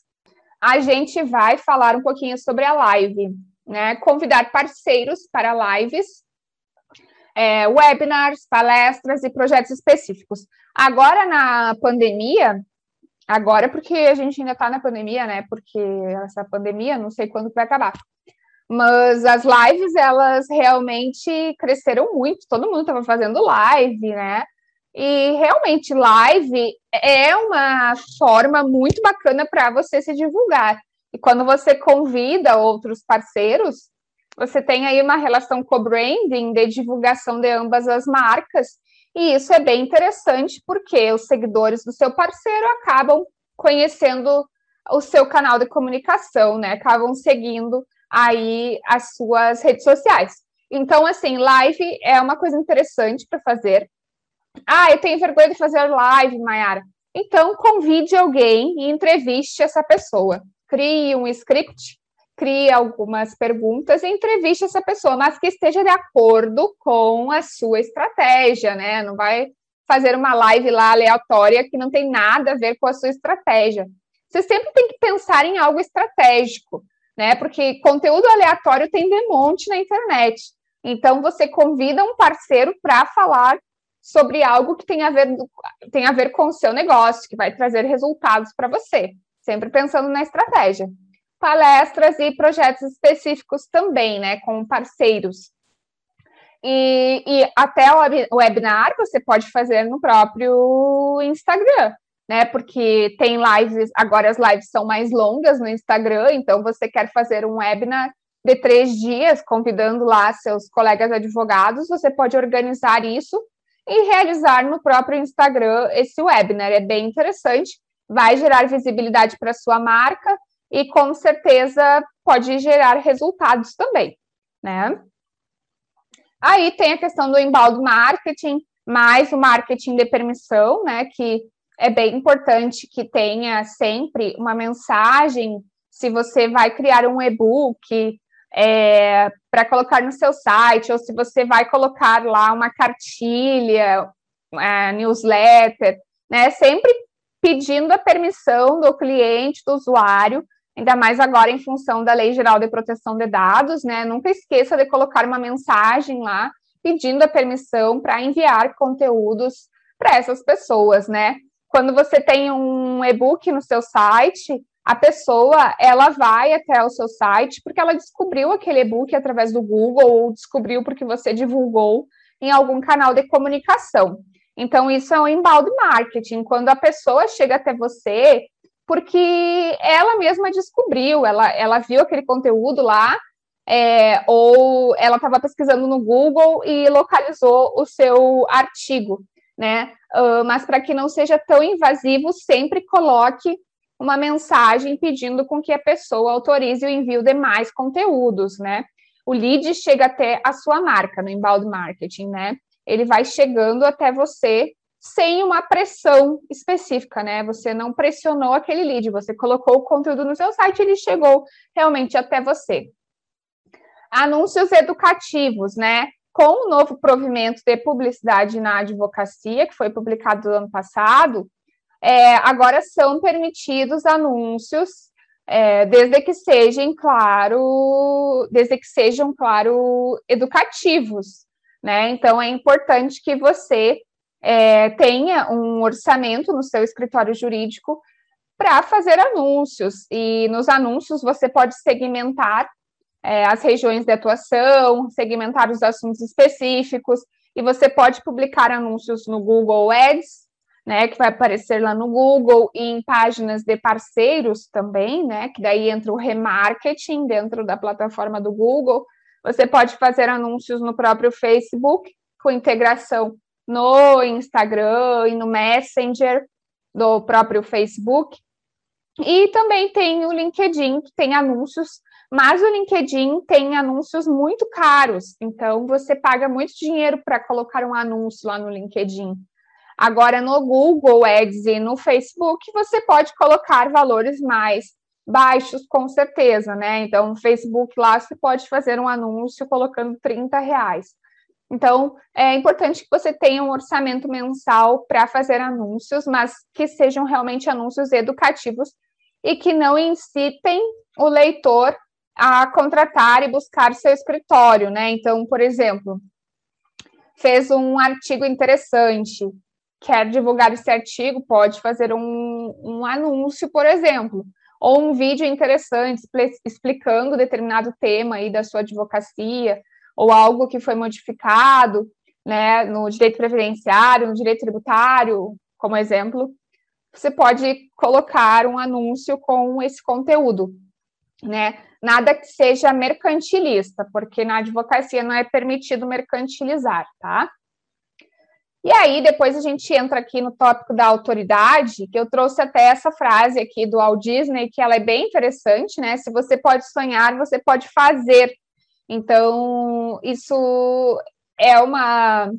A gente vai falar um pouquinho sobre a live, né? Convidar parceiros para lives, é, webinars, palestras e projetos específicos. Agora, na pandemia, Agora, porque a gente ainda está na pandemia, né? Porque essa pandemia, não sei quando vai acabar. Mas as lives, elas realmente cresceram muito. Todo mundo estava fazendo live, né? E realmente, live é uma forma muito bacana para você se divulgar. E quando você convida outros parceiros, você tem aí uma relação co-branding de divulgação de ambas as marcas e isso é bem interessante porque os seguidores do seu parceiro acabam conhecendo o seu canal de comunicação, né? Acabam seguindo aí as suas redes sociais. Então, assim, live é uma coisa interessante para fazer. Ah, eu tenho vergonha de fazer live, Mayara. Então, convide alguém e entreviste essa pessoa. Crie um script crie algumas perguntas e entreviste essa pessoa, mas que esteja de acordo com a sua estratégia, né? Não vai fazer uma live lá aleatória que não tem nada a ver com a sua estratégia. Você sempre tem que pensar em algo estratégico, né? Porque conteúdo aleatório tem de monte na internet. Então você convida um parceiro para falar sobre algo que tem a ver tem a ver com o seu negócio, que vai trazer resultados para você, sempre pensando na estratégia palestras e projetos específicos também, né, com parceiros. E, e até o webinar você pode fazer no próprio Instagram, né? Porque tem lives, agora as lives são mais longas no Instagram, então você quer fazer um webinar de três dias, convidando lá seus colegas advogados, você pode organizar isso e realizar no próprio Instagram esse webinar. É bem interessante, vai gerar visibilidade para sua marca e com certeza pode gerar resultados também, né? Aí tem a questão do embalde marketing, mais o marketing de permissão, né? Que é bem importante que tenha sempre uma mensagem. Se você vai criar um e-book é, para colocar no seu site, ou se você vai colocar lá uma cartilha, uma newsletter, né? Sempre pedindo a permissão do cliente, do usuário, ainda mais agora em função da Lei Geral de Proteção de Dados, né? Nunca esqueça de colocar uma mensagem lá pedindo a permissão para enviar conteúdos para essas pessoas, né? Quando você tem um e-book no seu site, a pessoa ela vai até o seu site porque ela descobriu aquele e-book através do Google ou descobriu porque você divulgou em algum canal de comunicação. Então, isso é um embalde marketing. Quando a pessoa chega até você porque ela mesma descobriu, ela, ela viu aquele conteúdo lá, é, ou ela estava pesquisando no Google e localizou o seu artigo, né? Uh, mas para que não seja tão invasivo, sempre coloque uma mensagem pedindo com que a pessoa autorize o envio de mais conteúdos, né? O lead chega até a sua marca no inbound marketing, né? Ele vai chegando até você sem uma pressão específica, né? Você não pressionou aquele lead, você colocou o conteúdo no seu site, ele chegou realmente até você. Anúncios educativos, né? Com o novo provimento de publicidade na advocacia, que foi publicado no ano passado, é, agora são permitidos anúncios, é, desde que sejam, claro, desde que sejam, claro, educativos, né? Então é importante que você é, tenha um orçamento no seu escritório jurídico para fazer anúncios. E nos anúncios você pode segmentar é, as regiões de atuação, segmentar os assuntos específicos, e você pode publicar anúncios no Google Ads, né, que vai aparecer lá no Google, e em páginas de parceiros também, né, que daí entra o remarketing dentro da plataforma do Google. Você pode fazer anúncios no próprio Facebook, com integração no Instagram e no Messenger do próprio Facebook. E também tem o LinkedIn, que tem anúncios, mas o LinkedIn tem anúncios muito caros, então você paga muito dinheiro para colocar um anúncio lá no LinkedIn. Agora, no Google Ads e no Facebook, você pode colocar valores mais baixos, com certeza, né? Então, no Facebook lá, você pode fazer um anúncio colocando 30 reais. Então, é importante que você tenha um orçamento mensal para fazer anúncios, mas que sejam realmente anúncios educativos e que não incitem o leitor a contratar e buscar seu escritório, né? Então, por exemplo, fez um artigo interessante, quer divulgar esse artigo, pode fazer um, um anúncio, por exemplo, ou um vídeo interessante explicando determinado tema aí da sua advocacia, ou algo que foi modificado, né, no direito previdenciário, no direito tributário, como exemplo, você pode colocar um anúncio com esse conteúdo, né? Nada que seja mercantilista, porque na advocacia não é permitido mercantilizar, tá? E aí, depois a gente entra aqui no tópico da autoridade, que eu trouxe até essa frase aqui do Walt Disney, que ela é bem interessante, né? Se você pode sonhar, você pode fazer. Então, isso é uma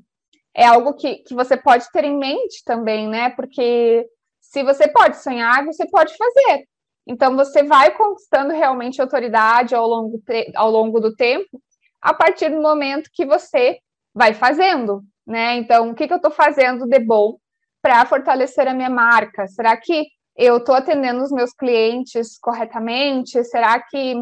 é algo que, que você pode ter em mente também, né? Porque se você pode sonhar, você pode fazer. Então, você vai conquistando realmente autoridade ao longo, ao longo do tempo, a partir do momento que você vai fazendo, né? Então, o que, que eu estou fazendo de bom para fortalecer a minha marca? Será que eu estou atendendo os meus clientes corretamente? Será que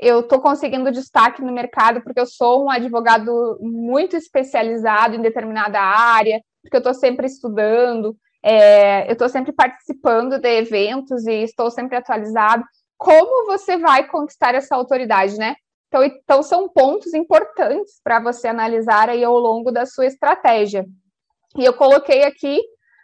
eu estou conseguindo destaque no mercado porque eu sou um advogado muito especializado em determinada área, porque eu estou sempre estudando, é, eu estou sempre participando de eventos e estou sempre atualizado. Como você vai conquistar essa autoridade, né? Então, então são pontos importantes para você analisar aí ao longo da sua estratégia. E eu coloquei aqui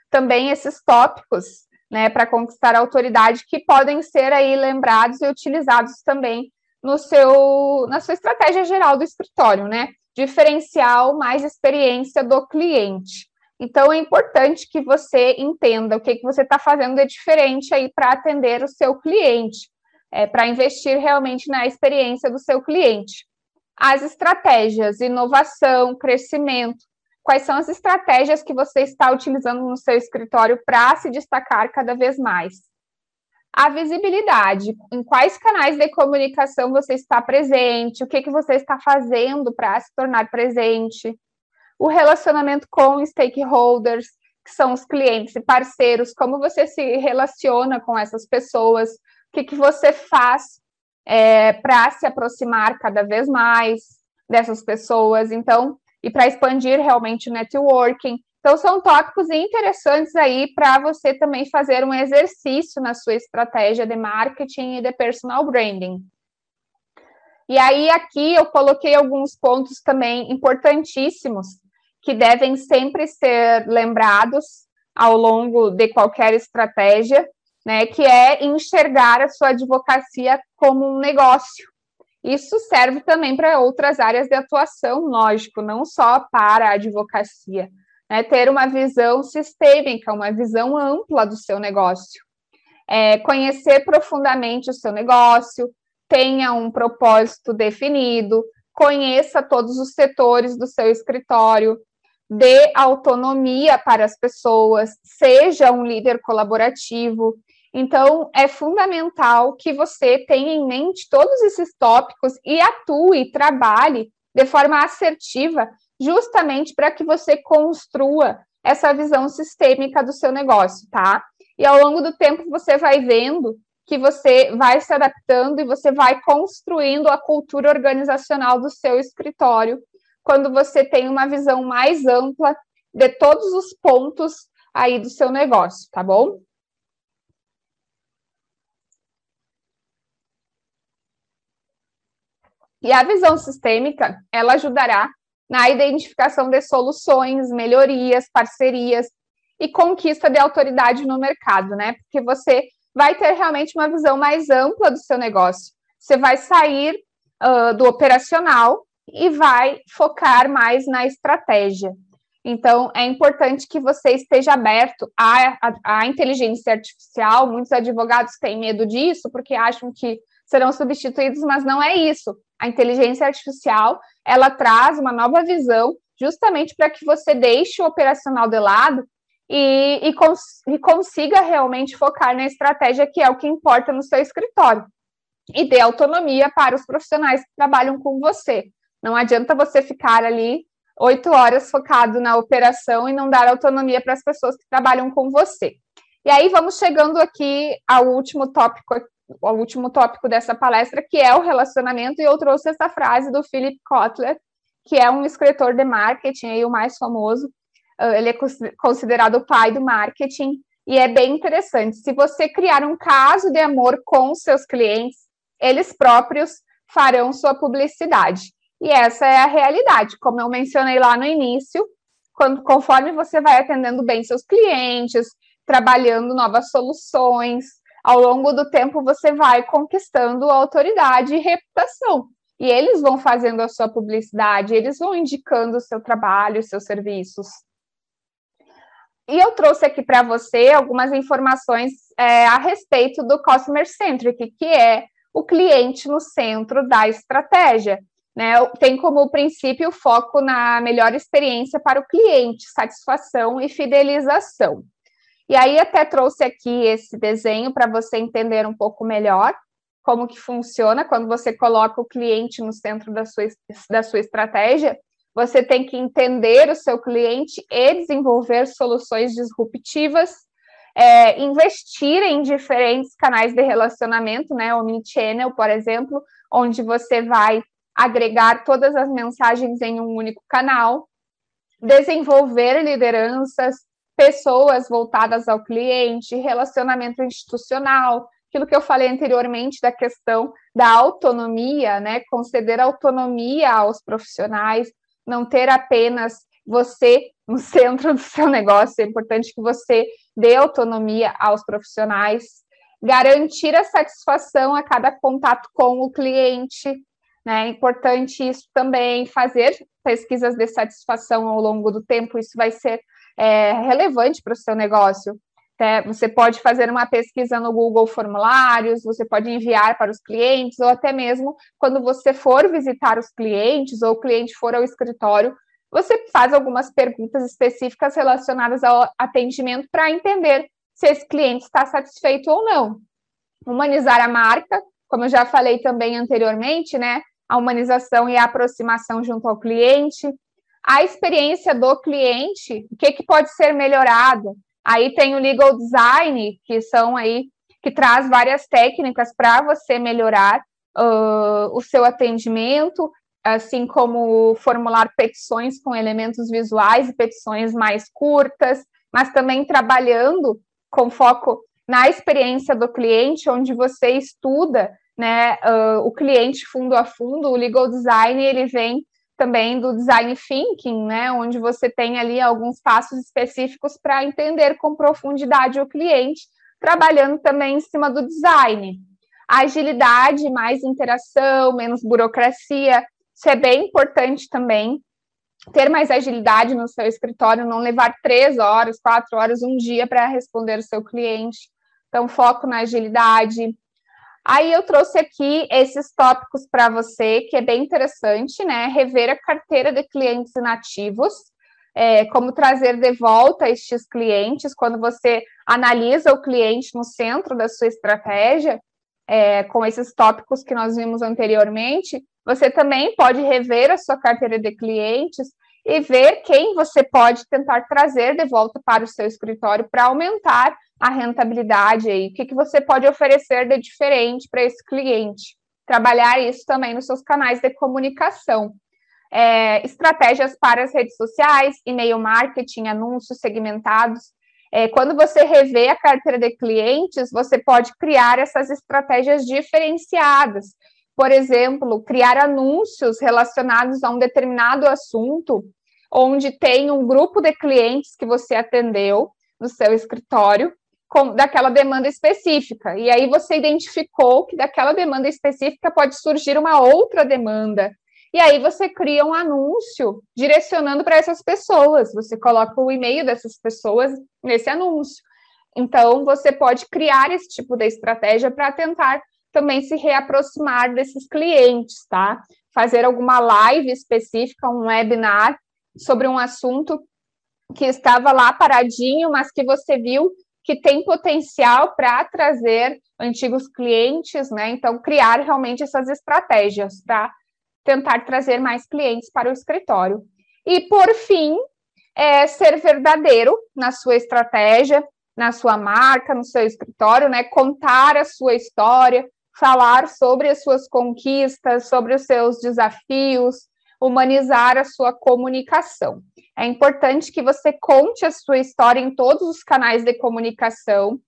também esses tópicos, né, para conquistar a autoridade que podem ser aí lembrados e utilizados também no seu, na sua estratégia geral do escritório, né? Diferencial mais experiência do cliente. Então, é importante que você entenda o que, que você está fazendo de diferente aí para atender o seu cliente, é, para investir realmente na experiência do seu cliente. As estratégias, inovação, crescimento. Quais são as estratégias que você está utilizando no seu escritório para se destacar cada vez mais? A visibilidade, em quais canais de comunicação você está presente, o que, que você está fazendo para se tornar presente, o relacionamento com stakeholders, que são os clientes e parceiros, como você se relaciona com essas pessoas, o que, que você faz é, para se aproximar cada vez mais dessas pessoas, então, e para expandir realmente o networking. Então, são tópicos interessantes aí para você também fazer um exercício na sua estratégia de marketing e de personal branding. E aí, aqui eu coloquei alguns pontos também importantíssimos que devem sempre ser lembrados ao longo de qualquer estratégia, né, que é enxergar a sua advocacia como um negócio. Isso serve também para outras áreas de atuação, lógico, não só para a advocacia. Né, ter uma visão sistêmica, uma visão ampla do seu negócio. É, conhecer profundamente o seu negócio, tenha um propósito definido, conheça todos os setores do seu escritório, dê autonomia para as pessoas, seja um líder colaborativo. Então, é fundamental que você tenha em mente todos esses tópicos e atue, trabalhe de forma assertiva, justamente para que você construa essa visão sistêmica do seu negócio, tá? E ao longo do tempo você vai vendo que você vai se adaptando e você vai construindo a cultura organizacional do seu escritório quando você tem uma visão mais ampla de todos os pontos aí do seu negócio, tá bom? E a visão sistêmica, ela ajudará na identificação de soluções, melhorias, parcerias e conquista de autoridade no mercado, né? Porque você vai ter realmente uma visão mais ampla do seu negócio. Você vai sair uh, do operacional e vai focar mais na estratégia. Então, é importante que você esteja aberto à, à, à, inteligência artificial. Muitos advogados têm medo disso porque acham que serão substituídos, mas não é isso. A inteligência artificial ela traz uma nova visão, justamente para que você deixe o operacional de lado e, e, cons e consiga realmente focar na estratégia que é o que importa no seu escritório e dê autonomia para os profissionais que trabalham com você. Não adianta você ficar ali oito horas focado na operação e não dar autonomia para as pessoas que trabalham com você. E aí vamos chegando aqui ao último tópico, ao último tópico dessa palestra, que é o relacionamento, e eu trouxe essa frase do Philip Kotler, que é um escritor de marketing, aí o mais famoso, ah, ele é considerado o pai do marketing, e é bem interessante. Se você criar um caso de amor com seus clientes, eles próprios farão sua publicidade. E essa é a realidade, como eu mencionei lá no início, quando, conforme você vai atendendo bem seus clientes, trabalhando novas soluções, ao longo do tempo você vai conquistando autoridade e reputação. E eles vão fazendo a sua publicidade, eles vão indicando o seu trabalho, os seus serviços. E eu trouxe aqui para você algumas informações é, a respeito do Customer Centric, que é o cliente no centro da estratégia né, tem como princípio o foco na melhor experiência para o cliente, satisfação e fidelização. E aí até trouxe aqui esse desenho para você entender um pouco melhor como que funciona quando você coloca o cliente no centro da sua, da sua estratégia. Você tem que entender o seu cliente e desenvolver soluções disruptivas, é, investir em diferentes canais de relacionamento, né, omnichannel, por exemplo, onde você vai agregar todas as mensagens em um único canal, desenvolver lideranças, pessoas voltadas ao cliente, relacionamento institucional, aquilo que eu falei anteriormente da questão da autonomia, né? Conceder autonomia aos profissionais, não ter apenas você [LAUGHS] no centro do seu negócio, é importante que você dê autonomia aos profissionais, garantir a satisfação a cada contato com o cliente, né? É importante isso também, fazer pesquisas de satisfação ao longo do tempo, isso vai ser é, relevante para o seu negócio. Você pode fazer uma pesquisa no Google Formulários, você pode enviar para os clientes, ou até mesmo quando você for visitar os clientes, ou o cliente for ao escritório, você faz algumas perguntas específicas relacionadas ao atendimento para entender se esse cliente está satisfeito ou não. Humanizar a marca, como eu já falei também anteriormente, né? a humanização e a aproximação junto ao cliente, a experiência do cliente, o que, que pode ser melhorado. Aí tem o legal design, que são aí que traz várias técnicas para você melhorar uh, o seu atendimento, assim como formular petições com elementos visuais e petições mais curtas, mas também trabalhando com foco na experiência do cliente, onde você estuda né, uh, o cliente fundo a fundo, o legal design, ele vem também do design thinking, né, onde você tem ali alguns passos específicos para entender com profundidade o cliente, trabalhando também em cima do design. Agilidade, mais interação, menos burocracia, isso é bem importante também. Ter mais agilidade no seu escritório, não levar três horas, quatro horas, um dia para responder o seu cliente. Então, foco na agilidade. Aí eu trouxe aqui esses tópicos para você, que é bem interessante, né? Rever a carteira de clientes inativos, é, como trazer de volta estes clientes, quando você analisa o cliente no centro da sua estratégia, é, com esses tópicos que nós vimos anteriormente, você também pode rever a sua carteira de clientes e ver quem você pode tentar trazer de volta para o seu escritório para aumentar a rentabilidade aí, o que, que você pode oferecer de diferente para esse cliente. Trabalhar isso também nos seus canais de comunicação. É, estratégias para as redes sociais, e-mail marketing, anúncios segmentados. É, quando você revê a carteira de clientes, você pode criar essas estratégias diferenciadas. Por exemplo, criar anúncios relacionados a um determinado assunto, onde tem um grupo de clientes que você atendeu no seu escritório, com, daquela demanda específica. E aí você identificou que daquela demanda específica pode surgir uma outra demanda. E aí você cria um anúncio direcionando para essas pessoas. Você coloca o e-mail dessas pessoas nesse anúncio. Então você pode criar esse tipo de estratégia para tentar também se reaproximar desses clientes, tá? Fazer alguma live específica, um webinar sobre um assunto que estava lá paradinho, mas que você viu que tem potencial para trazer antigos clientes, né? Então, criar realmente essas estratégias para tentar trazer mais clientes para o escritório. E, por fim, é ser verdadeiro na sua estratégia, na sua marca, no seu escritório, né? Contar a sua história, falar sobre as suas conquistas, sobre os seus desafios, humanizar a sua comunicação. É importante que você conte a sua história em todos os canais de comunicação,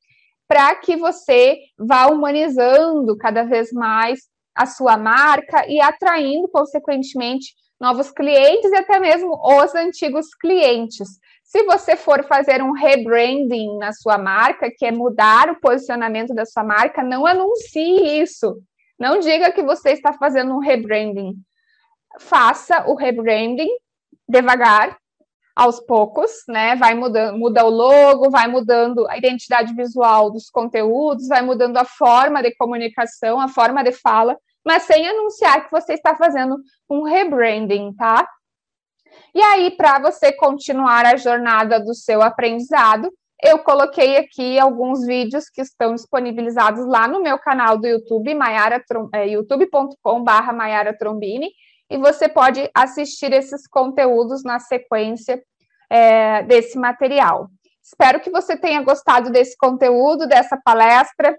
para que você vá humanizando cada vez mais a sua marca e atraindo, consequentemente, novos clientes e até mesmo os antigos clientes. Se você for fazer um rebranding na sua marca, que é mudar o posicionamento da sua marca, não anuncie isso. Não diga que você está fazendo um rebranding. Faça o rebranding devagar, aos poucos, né? Vai mudando, muda o logo, vai mudando a identidade visual dos conteúdos, vai mudando a forma de comunicação, a forma de fala, mas sem anunciar que você está fazendo um rebranding, tá? E aí, para você continuar a jornada do seu aprendizado, eu coloquei aqui alguns vídeos que estão disponibilizados lá no meu canal do YouTube, é, youtube.com.br Maiara Trombini, e você pode assistir esses conteúdos na sequência é, desse material. Espero que você tenha gostado desse conteúdo, dessa palestra.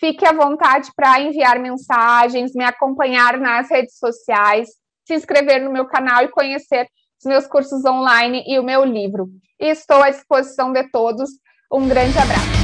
Fique à vontade para enviar mensagens, me acompanhar nas redes sociais, se inscrever no meu canal e conhecer os meus cursos online e o meu livro. E estou à disposição de todos. Um grande abraço.